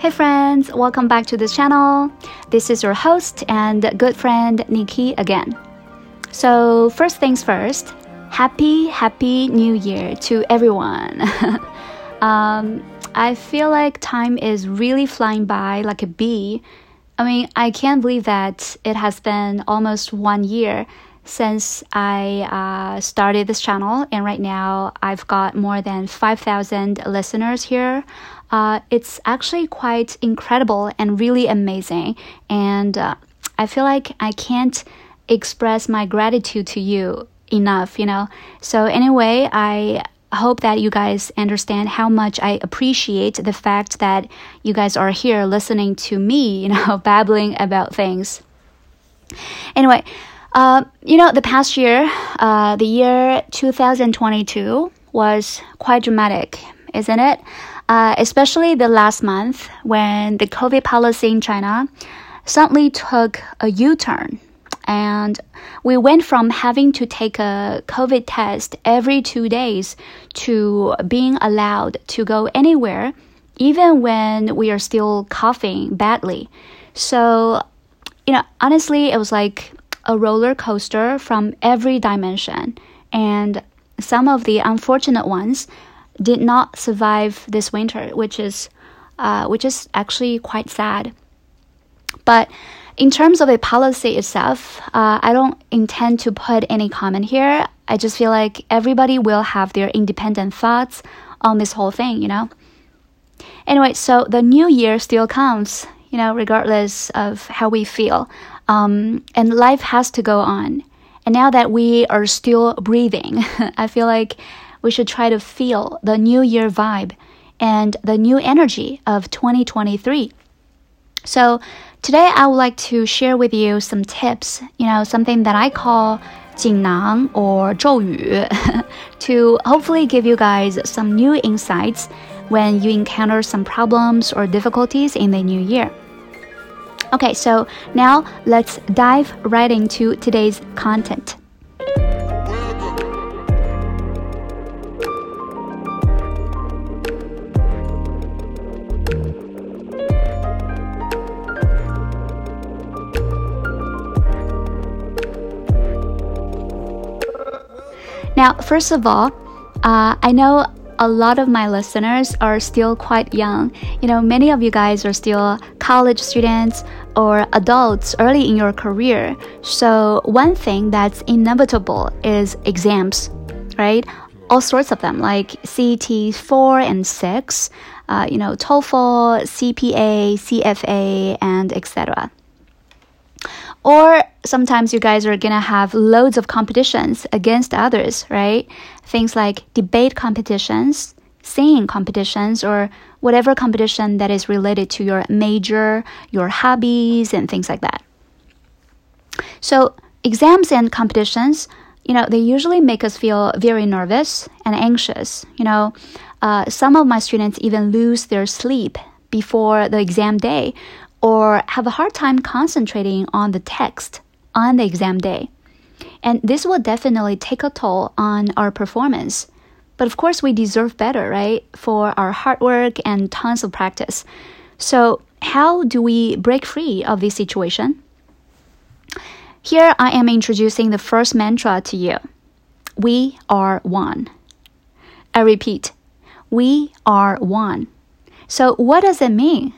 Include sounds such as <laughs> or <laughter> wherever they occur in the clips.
Hey friends, welcome back to this channel. This is your host and good friend Niki again. So, first things first, happy, happy new year to everyone. <laughs> um, I feel like time is really flying by like a bee. I mean, I can't believe that it has been almost one year since I uh, started this channel, and right now I've got more than 5,000 listeners here. Uh, it's actually quite incredible and really amazing, and uh, I feel like I can't express my gratitude to you enough, you know. So, anyway, I hope that you guys understand how much I appreciate the fact that you guys are here listening to me, <laughs> you know, babbling about things. Anyway, uh, you know, the past year, uh, the year 2022 was quite dramatic, isn't it? Uh, especially the last month when the COVID policy in China suddenly took a U turn. And we went from having to take a COVID test every two days to being allowed to go anywhere, even when we are still coughing badly. So, you know, honestly, it was like a roller coaster from every dimension, and some of the unfortunate ones did not survive this winter, which is uh, which is actually quite sad. But in terms of a policy itself, uh, I don't intend to put any comment here. I just feel like everybody will have their independent thoughts on this whole thing, you know. Anyway, so the new year still comes, you know, regardless of how we feel um, and life has to go on. And now that we are still breathing, <laughs> I feel like we should try to feel the new year vibe and the new energy of 2023. So, today I would like to share with you some tips, you know, something that I call Jinnang or Zhou Yu, <laughs> to hopefully give you guys some new insights when you encounter some problems or difficulties in the new year. Okay, so now let's dive right into today's content. Now, first of all, uh, I know a lot of my listeners are still quite young. You know, many of you guys are still college students or adults early in your career. So, one thing that's inevitable is exams, right? All sorts of them, like CET 4 and 6, uh, you know, TOEFL, CPA, CFA, and etc. Or sometimes you guys are gonna have loads of competitions against others, right? Things like debate competitions, singing competitions, or whatever competition that is related to your major, your hobbies, and things like that. So, exams and competitions, you know, they usually make us feel very nervous and anxious. You know, uh, some of my students even lose their sleep before the exam day or have a hard time concentrating on the text on the exam day. And this will definitely take a toll on our performance. But of course, we deserve better, right? For our hard work and tons of practice. So, how do we break free of this situation? Here I am introducing the first mantra to you We are one. I repeat, we are one. So, what does it mean?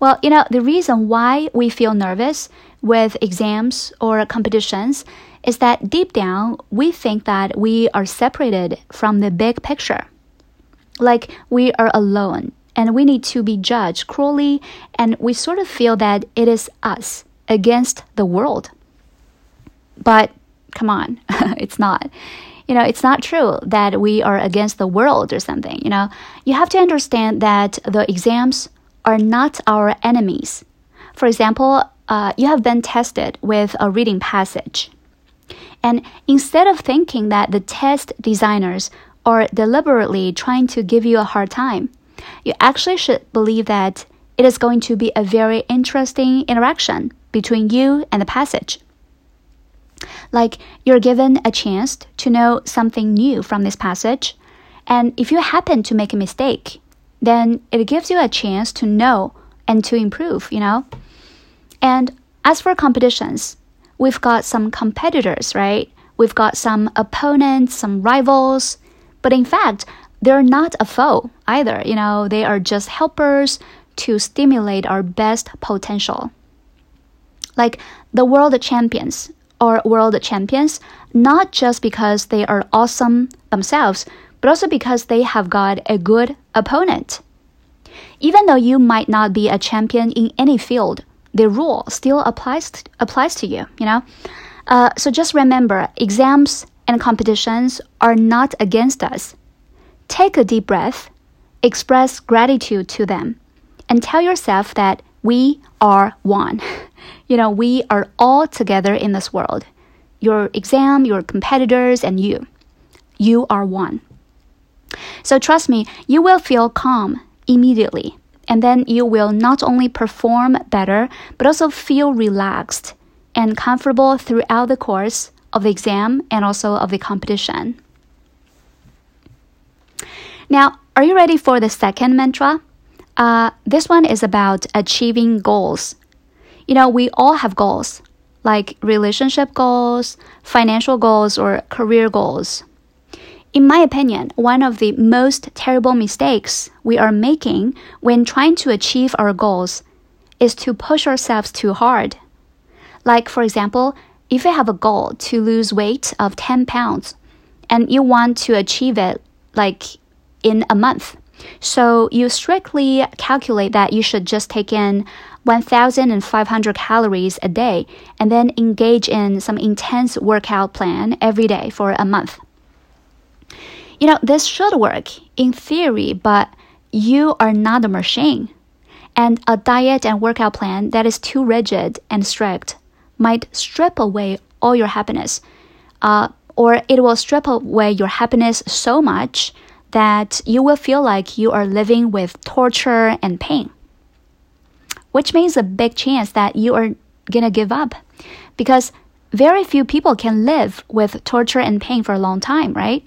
Well, you know, the reason why we feel nervous with exams or competitions is that deep down we think that we are separated from the big picture. Like we are alone and we need to be judged cruelly, and we sort of feel that it is us against the world. But come on, <laughs> it's not. You know, it's not true that we are against the world or something. You know, you have to understand that the exams are not our enemies. For example, uh, you have been tested with a reading passage. And instead of thinking that the test designers are deliberately trying to give you a hard time, you actually should believe that it is going to be a very interesting interaction between you and the passage. Like you're given a chance to know something new from this passage, and if you happen to make a mistake, then it gives you a chance to know and to improve, you know? And as for competitions, we've got some competitors, right? We've got some opponents, some rivals, but in fact, they're not a foe either. You know, they are just helpers to stimulate our best potential. Like the world champions or world champions, not just because they are awesome themselves, but also because they have got a good opponent. Even though you might not be a champion in any field, the rule still applies to, applies to you, you know? Uh, so just remember, exams and competitions are not against us. Take a deep breath, express gratitude to them, and tell yourself that we are one. <laughs> You know, we are all together in this world. Your exam, your competitors, and you. You are one. So trust me, you will feel calm immediately. And then you will not only perform better, but also feel relaxed and comfortable throughout the course of the exam and also of the competition. Now, are you ready for the second mantra? Uh, this one is about achieving goals. You know, we all have goals, like relationship goals, financial goals, or career goals. In my opinion, one of the most terrible mistakes we are making when trying to achieve our goals is to push ourselves too hard. Like, for example, if you have a goal to lose weight of 10 pounds and you want to achieve it like in a month, so you strictly calculate that you should just take in 1,500 calories a day and then engage in some intense workout plan every day for a month. You know, this should work in theory, but you are not a machine. And a diet and workout plan that is too rigid and strict might strip away all your happiness. Uh, or it will strip away your happiness so much that you will feel like you are living with torture and pain. Which means a big chance that you are gonna give up. Because very few people can live with torture and pain for a long time, right?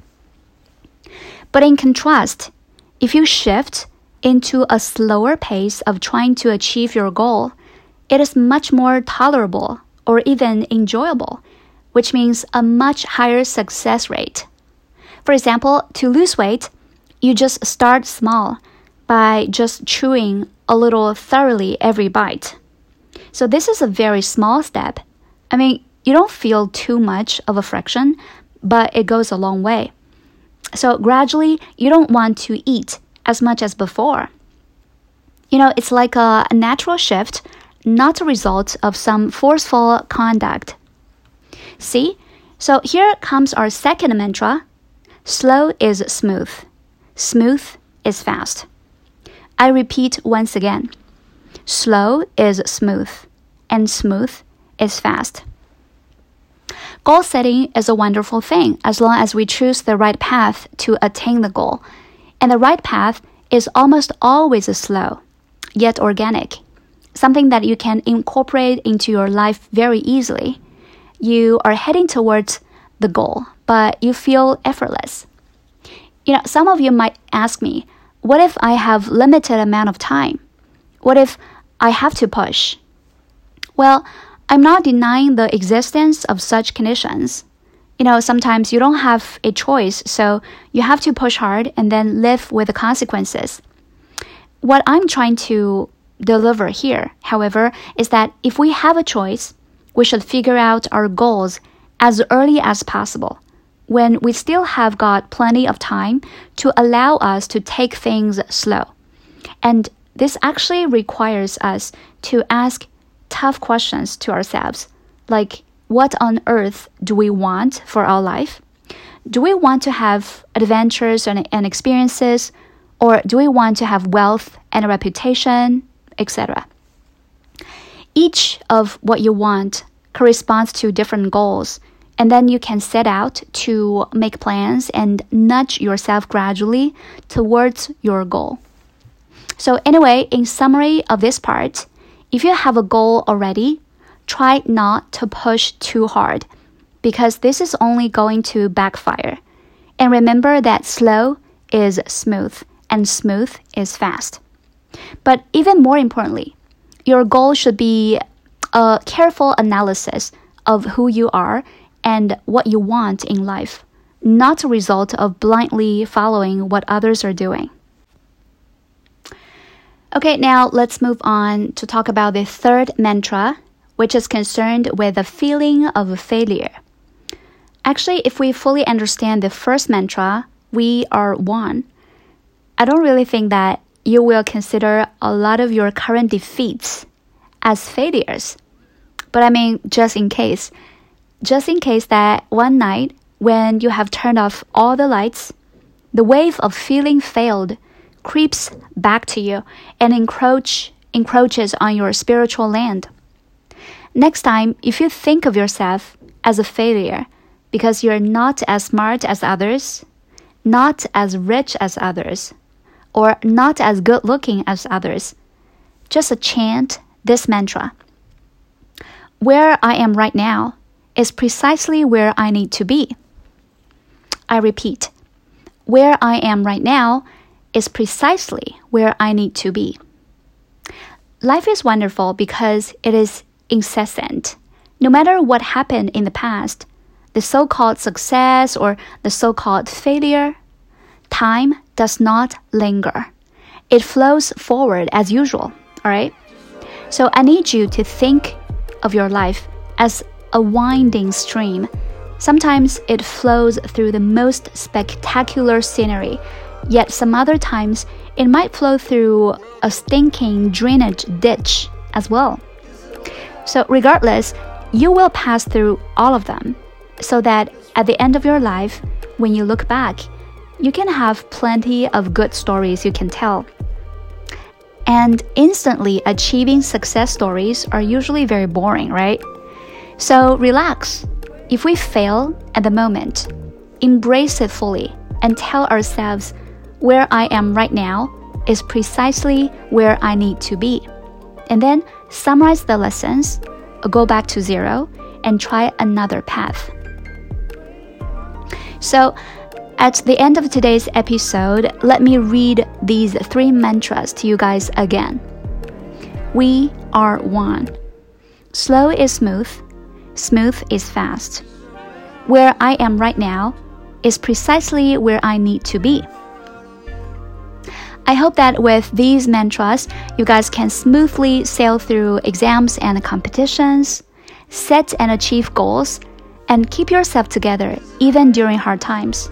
But in contrast, if you shift into a slower pace of trying to achieve your goal, it is much more tolerable or even enjoyable, which means a much higher success rate. For example, to lose weight, you just start small by just chewing a little thoroughly every bite. So this is a very small step. I mean, you don't feel too much of a friction, but it goes a long way. So gradually, you don't want to eat as much as before. You know, it's like a, natural shift, not a result of some forceful conduct. See? So here comes our second mantra slow is smooth, smooth is fast. I repeat once again slow is smooth, and smooth is fast. Goal setting is a wonderful thing as long as we choose the right path to attain the goal. And the right path is almost always slow, yet organic, something that you can incorporate into your life very easily. You are heading towards the goal, but you feel effortless. You know, some of you might ask me, what if I have limited amount of time? What if I have to push? Well, I'm not denying the existence of such conditions. You know, sometimes you don't have a choice, so you have to push hard and then live with the consequences. What I'm trying to deliver here, however, is that if we have a choice, we should figure out our goals as early as possible when we still have got plenty of time to allow us to take things slow. And this actually requires us to ask tough questions to ourselves, like what on earth do we want for our life? Do we want to have adventures and, and experiences, or do we want to have wealth and a reputation, etc.? Each of what you want corresponds to different goals, and then you can set out to make plans and nudge yourself gradually towards your goal. So, anyway, in summary of this part, if you have a goal already, try not to push too hard because this is only going to backfire. And remember that slow is smooth and smooth is fast. But even more importantly, your goal should be a careful analysis of who you are and what you want in life, not a result of blindly following what others are doing. Okay, now let's move on to talk about the third mantra, which is concerned with the feeling of failure. Actually, if we fully understand the first mantra, we are one, I don't really think that you will consider a lot of your current defeats as failures. But I mean, just in case, just in case that one night when you have turned off all the lights, the wave of feeling failed creeps back to you and encroach encroaches on your spiritual land. Next time, if you think of yourself as a failure because you're not as smart as others, not as rich as others, or not as good looking as others, just chant this mantra. Where I am right now is precisely where I need to be. I repeat, where I am right now is precisely where I need to be. Life is wonderful because it is incessant. No matter what happened in the past, the so called success or the so called failure, time does not linger. It flows forward as usual, alright? So I need you to think of your life as a winding stream. Sometimes it flows through the most spectacular scenery, yet some other times it might flow through a stinking drainage ditch as well. So, regardless, you will pass through all of them so that at the end of your life, when you look back, you can have plenty of good stories you can tell. And instantly achieving success stories are usually very boring, right? So relax. If we fail at the moment, embrace it fully and tell ourselves where I am right now is precisely where I need to be. And then summarize the lessons, go back to zero, and try another path. So, at the end of today's episode, let me read these three mantras to you guys again. We are one. Slow is smooth, smooth is fast. Where I am right now is precisely where I need to be. I hope that with these mantras, you guys can smoothly sail through exams and competitions, set and achieve goals, and keep yourself together even during hard times.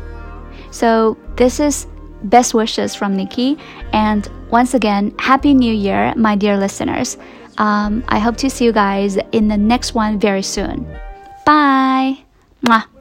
So, this is best wishes from Niki. And once again, Happy New Year, my dear listeners. Um, I hope to see you guys in the next one very soon. Bye. Mwah.